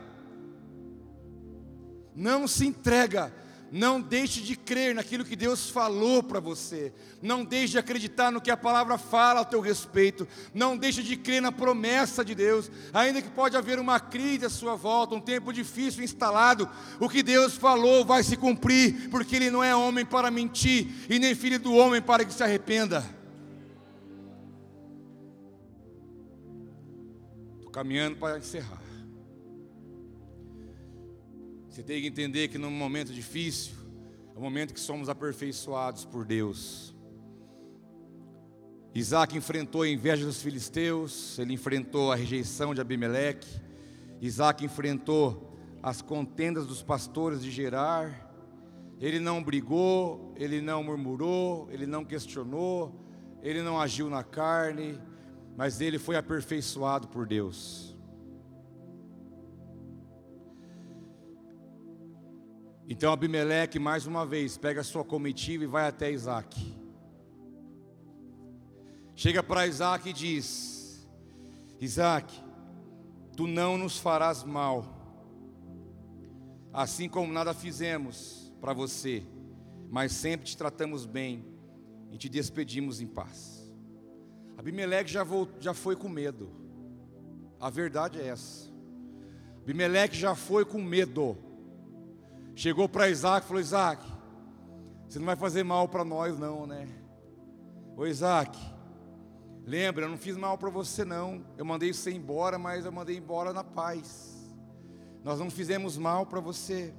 Não se entrega. Não deixe de crer naquilo que Deus falou para você. Não deixe de acreditar no que a palavra fala a teu respeito. Não deixe de crer na promessa de Deus. Ainda que pode haver uma crise à sua volta, um tempo difícil instalado, o que Deus falou vai se cumprir, porque Ele não é homem para mentir e nem filho do homem para que se arrependa. Estou caminhando para encerrar. Você tem que entender que num momento difícil, é o momento que somos aperfeiçoados por Deus. Isaac enfrentou a inveja dos filisteus, ele enfrentou a rejeição de Abimeleque, Isaac enfrentou as contendas dos pastores de Gerar, ele não brigou, ele não murmurou, ele não questionou, ele não agiu na carne, mas ele foi aperfeiçoado por Deus. Então Abimeleque, mais uma vez, pega a sua comitiva e vai até Isaac. Chega para Isaac e diz: Isaac, tu não nos farás mal, assim como nada fizemos para você, mas sempre te tratamos bem e te despedimos em paz. Abimeleque já, voltou, já foi com medo, a verdade é essa. Abimeleque já foi com medo. Chegou para Isaac e falou: Isaac, você não vai fazer mal para nós, não, né? Ô Isaac, lembra, eu não fiz mal para você, não. Eu mandei você embora, mas eu mandei embora na paz. Nós não fizemos mal para você.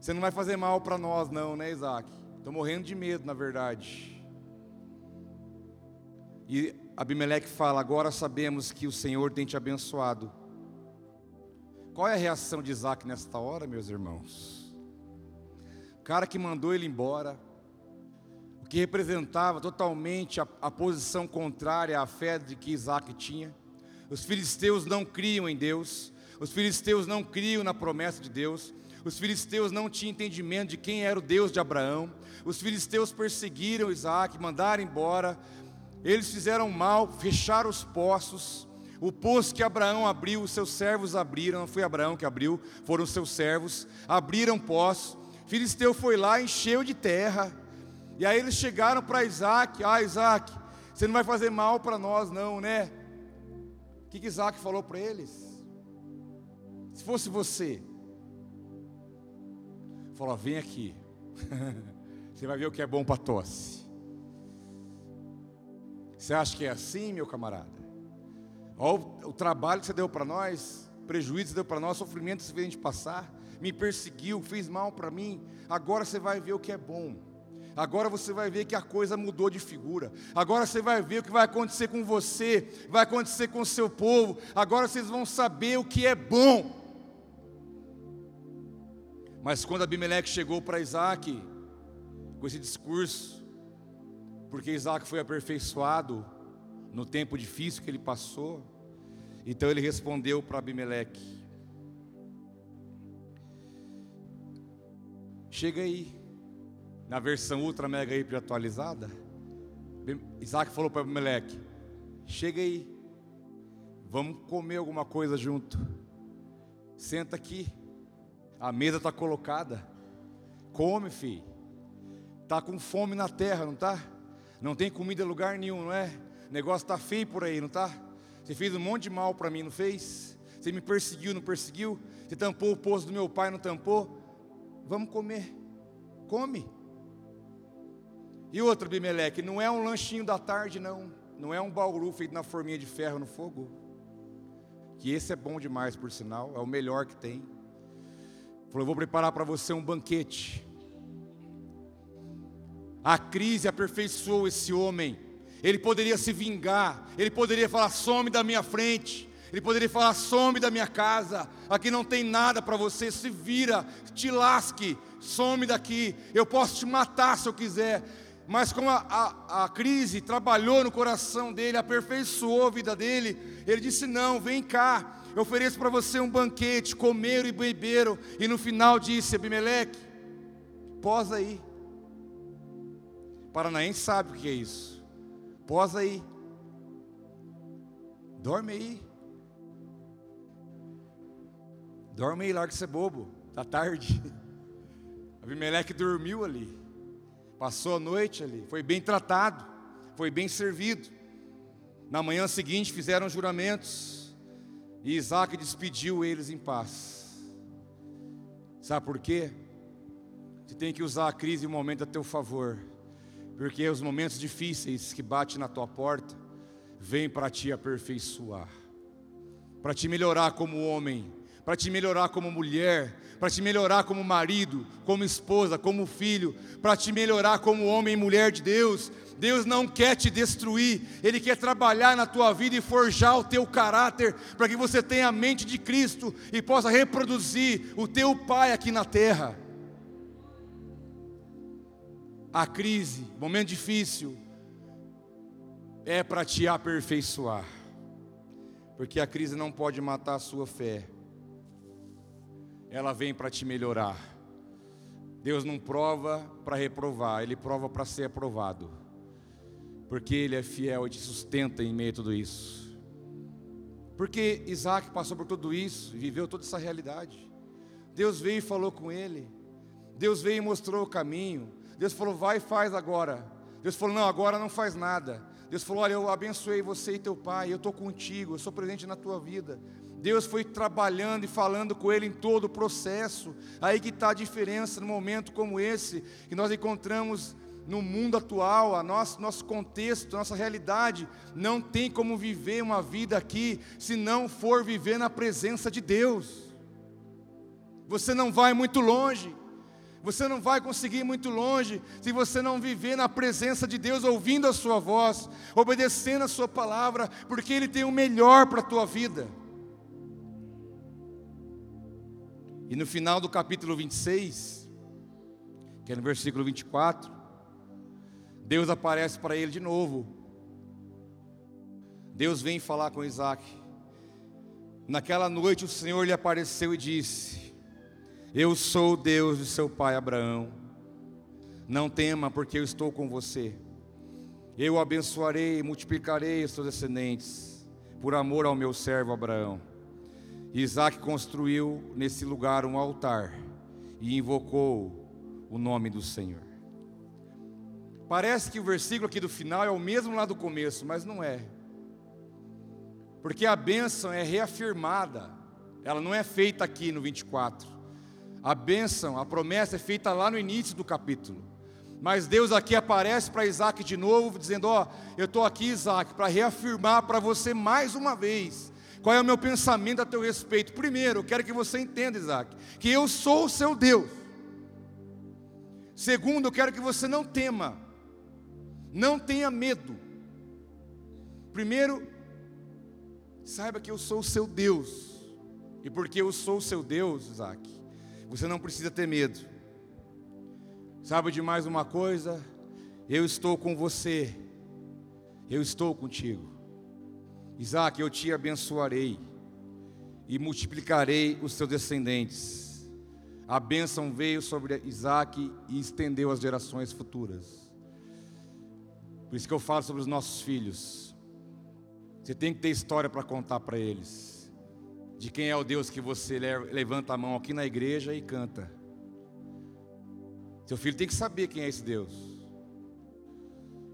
Você não vai fazer mal para nós, não, né, Isaac? Estou morrendo de medo, na verdade. E Abimeleque fala: Agora sabemos que o Senhor tem te abençoado. Qual é a reação de Isaac nesta hora, meus irmãos? O cara que mandou ele embora, o que representava totalmente a, a posição contrária à fé de que Isaac tinha. Os filisteus não criam em Deus, os filisteus não criam na promessa de Deus, os filisteus não tinham entendimento de quem era o Deus de Abraão, os filisteus perseguiram Isaac, mandaram embora, eles fizeram mal, fecharam os poços, o poço que Abraão abriu, os seus servos abriram, não foi Abraão que abriu, foram seus servos, abriram poços, Filisteu foi lá, encheu de terra. E aí eles chegaram para Isaac: Ah, Isaac, você não vai fazer mal para nós, não, né? O que, que Isaac falou para eles? Se fosse você, falou: Vem aqui, [LAUGHS] você vai ver o que é bom para tosse. Você acha que é assim, meu camarada? Olha o, o trabalho que você deu para nós, prejuízo que você deu para nós, sofrimento que você fez a gente passar me perseguiu, fez mal para mim. Agora você vai ver o que é bom. Agora você vai ver que a coisa mudou de figura. Agora você vai ver o que vai acontecer com você, vai acontecer com o seu povo. Agora vocês vão saber o que é bom. Mas quando Abimeleque chegou para Isaac, com esse discurso, porque Isaac foi aperfeiçoado no tempo difícil que ele passou, então ele respondeu para Abimeleque: Chega aí. Na versão ultra mega hiper atualizada, Isaac falou para Abimeleque: Chega aí. Vamos comer alguma coisa junto. Senta aqui. A mesa está colocada. Come, filho. Tá com fome na terra, não tá? Não tem comida em lugar nenhum, não é? O negócio está feio por aí, não tá? Você fez um monte de mal para mim, não fez? Você me perseguiu, não perseguiu? Você tampou o poço do meu pai, não tampou? Vamos comer. Come. E outra, Abimeleque, não é um lanchinho da tarde, não. Não é um bauru feito na forminha de ferro no fogo. Que esse é bom demais, por sinal, é o melhor que tem. Falou, vou preparar para você um banquete. A crise aperfeiçoou esse homem. Ele poderia se vingar, ele poderia falar: some da minha frente. Ele poderia falar: some da minha casa, aqui não tem nada para você, se vira, te lasque, some daqui, eu posso te matar se eu quiser. Mas como a, a, a crise trabalhou no coração dele, aperfeiçoou a vida dele, ele disse: Não, vem cá, eu ofereço para você um banquete, comeram e beberam, e no final disse: Abimeleque, posa aí. Paranaense sabe o que é isso. Posa aí. Dorme aí. Dorme aí, larga de ser bobo. Tá tarde. [LAUGHS] Abimeleque dormiu ali. Passou a noite ali. Foi bem tratado. Foi bem servido. Na manhã seguinte fizeram juramentos. E Isaac despediu eles em paz. Sabe por quê? Você tem que usar a crise e o momento a teu favor. Porque os momentos difíceis que batem na tua porta vêm para te aperfeiçoar, para te melhorar como homem, para te melhorar como mulher, para te melhorar como marido, como esposa, como filho, para te melhorar como homem e mulher de Deus. Deus não quer te destruir, Ele quer trabalhar na tua vida e forjar o teu caráter, para que você tenha a mente de Cristo e possa reproduzir o teu Pai aqui na terra a crise, momento difícil, é para te aperfeiçoar, porque a crise não pode matar a sua fé, ela vem para te melhorar. Deus não prova para reprovar, Ele prova para ser aprovado, porque Ele é fiel e te sustenta em meio a tudo isso. Porque Isaac passou por tudo isso, viveu toda essa realidade. Deus veio e falou com ele, Deus veio e mostrou o caminho, Deus falou, vai e faz agora. Deus falou, não, agora não faz nada. Deus falou, olha, eu abençoei você e teu pai, eu estou contigo, eu sou presente na tua vida. Deus foi trabalhando e falando com ele em todo o processo. Aí que está a diferença no momento como esse, que nós encontramos no mundo atual, a nosso, nosso contexto, nossa realidade, não tem como viver uma vida aqui se não for viver na presença de Deus. Você não vai muito longe. Você não vai conseguir ir muito longe se você não viver na presença de Deus, ouvindo a Sua voz, obedecendo a Sua palavra, porque Ele tem o melhor para a tua vida. E no final do capítulo 26, que é no versículo 24, Deus aparece para ele de novo. Deus vem falar com Isaac. Naquela noite o Senhor lhe apareceu e disse: eu sou o Deus de seu pai Abraão. Não tema, porque eu estou com você. Eu abençoarei e multiplicarei os seus descendentes, por amor ao meu servo Abraão. Isaac construiu nesse lugar um altar e invocou o nome do Senhor. Parece que o versículo aqui do final é o mesmo lá do começo, mas não é. Porque a bênção é reafirmada, ela não é feita aqui no 24. A bênção, a promessa é feita lá no início do capítulo. Mas Deus aqui aparece para Isaac de novo, dizendo: Ó, oh, eu estou aqui, Isaac, para reafirmar para você mais uma vez qual é o meu pensamento a teu respeito. Primeiro, eu quero que você entenda, Isaac, que eu sou o seu Deus. Segundo, eu quero que você não tema, não tenha medo. Primeiro, saiba que eu sou o seu Deus, e porque eu sou o seu Deus, Isaac, você não precisa ter medo. Sabe de mais uma coisa? Eu estou com você. Eu estou contigo. Isaac, eu te abençoarei e multiplicarei os seus descendentes. A bênção veio sobre Isaac e estendeu às gerações futuras. Por isso que eu falo sobre os nossos filhos. Você tem que ter história para contar para eles de quem é o Deus que você levanta a mão aqui na igreja e canta. Seu filho tem que saber quem é esse Deus.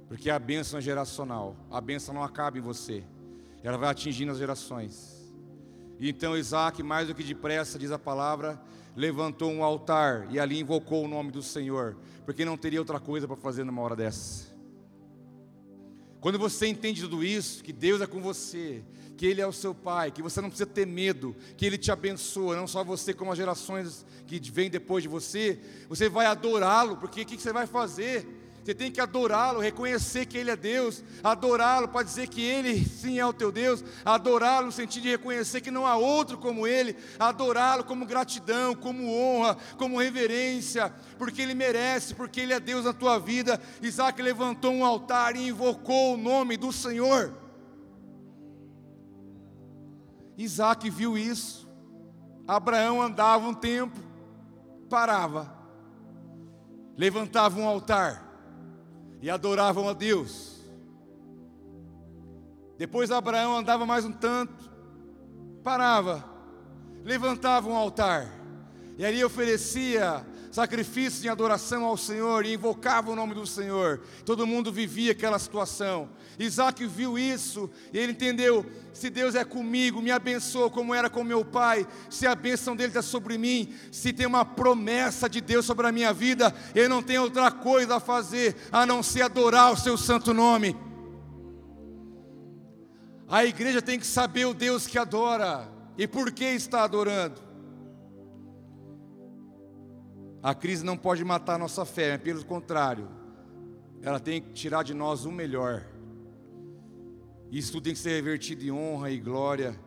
Porque a bênção é geracional. A bênção não acaba em você. Ela vai atingindo as gerações. E então Isaac, mais do que depressa, diz a palavra, levantou um altar e ali invocou o nome do Senhor. Porque não teria outra coisa para fazer numa hora dessa. Quando você entende tudo isso, que Deus é com você, que Ele é o seu Pai, que você não precisa ter medo, que Ele te abençoa, não só você, como as gerações que vêm depois de você, você vai adorá-lo, porque o que você vai fazer? Você tem que adorá-lo, reconhecer que Ele é Deus, adorá-lo para dizer que Ele sim é o teu Deus, adorá-lo no sentido de reconhecer que não há outro como Ele, adorá-lo como gratidão, como honra, como reverência, porque Ele merece, porque Ele é Deus na tua vida. Isaac levantou um altar e invocou o nome do Senhor. Isaac viu isso. Abraão andava um tempo, parava, levantava um altar e adoravam a Deus. Depois Abraão andava mais um tanto, parava, levantava um altar, e ali oferecia sacrifícios em adoração ao Senhor e invocava o nome do Senhor. Todo mundo vivia aquela situação. Isaac viu isso e ele entendeu: se Deus é comigo, me abençoa como era com meu pai, se a bênção dele está sobre mim, se tem uma promessa de Deus sobre a minha vida, eu não tenho outra coisa a fazer a não ser adorar o seu santo nome. A igreja tem que saber o Deus que adora e por que está adorando. A crise não pode matar a nossa fé, pelo contrário, ela tem que tirar de nós o melhor. Isso tudo tem que ser revertido em honra e glória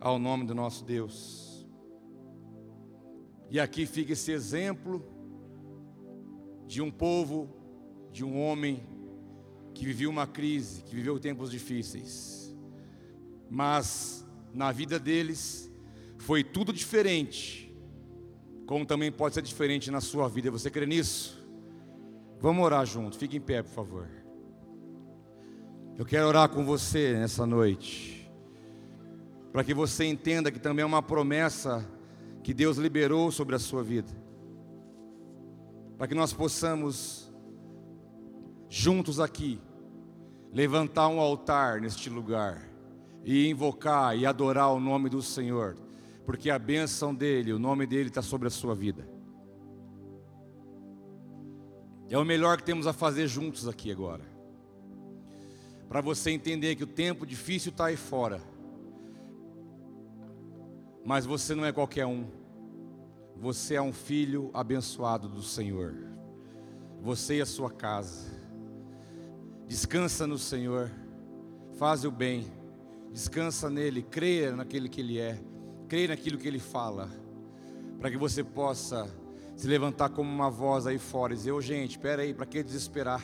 ao nome do nosso Deus. E aqui fica esse exemplo de um povo, de um homem que viveu uma crise, que viveu tempos difíceis. Mas na vida deles foi tudo diferente, como também pode ser diferente na sua vida. Você crê nisso? Vamos orar junto. Fique em pé, por favor. Eu quero orar com você nessa noite, para que você entenda que também é uma promessa que Deus liberou sobre a sua vida, para que nós possamos, juntos aqui, levantar um altar neste lugar e invocar e adorar o nome do Senhor, porque a bênção dEle, o nome dEle está sobre a sua vida. É o melhor que temos a fazer juntos aqui agora para você entender que o tempo difícil está aí fora. Mas você não é qualquer um. Você é um filho abençoado do Senhor. Você e a sua casa. Descansa no Senhor. Faz o bem. Descansa nele. Creia naquele que Ele é. Creia naquilo que Ele fala. Para que você possa se levantar como uma voz aí fora e dizer: oh, gente, espera aí, para que desesperar?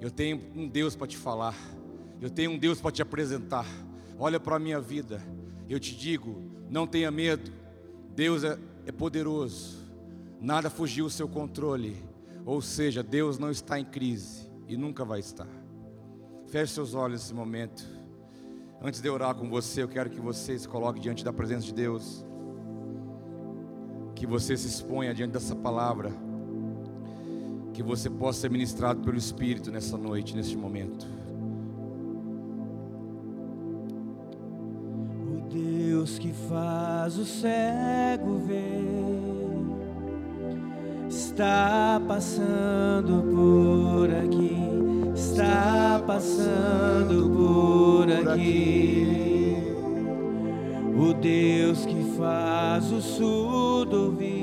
Eu tenho um Deus para te falar. Eu tenho um Deus para te apresentar. Olha para a minha vida. Eu te digo: não tenha medo. Deus é, é poderoso. Nada fugiu o seu controle. Ou seja, Deus não está em crise e nunca vai estar. Feche seus olhos nesse momento. Antes de orar com você, eu quero que você se coloque diante da presença de Deus. Que você se exponha diante dessa palavra que você possa ser ministrado pelo Espírito nessa noite, neste momento. O Deus que faz o cego ver está passando por aqui, está passando por aqui. O Deus que faz o surdo ouvir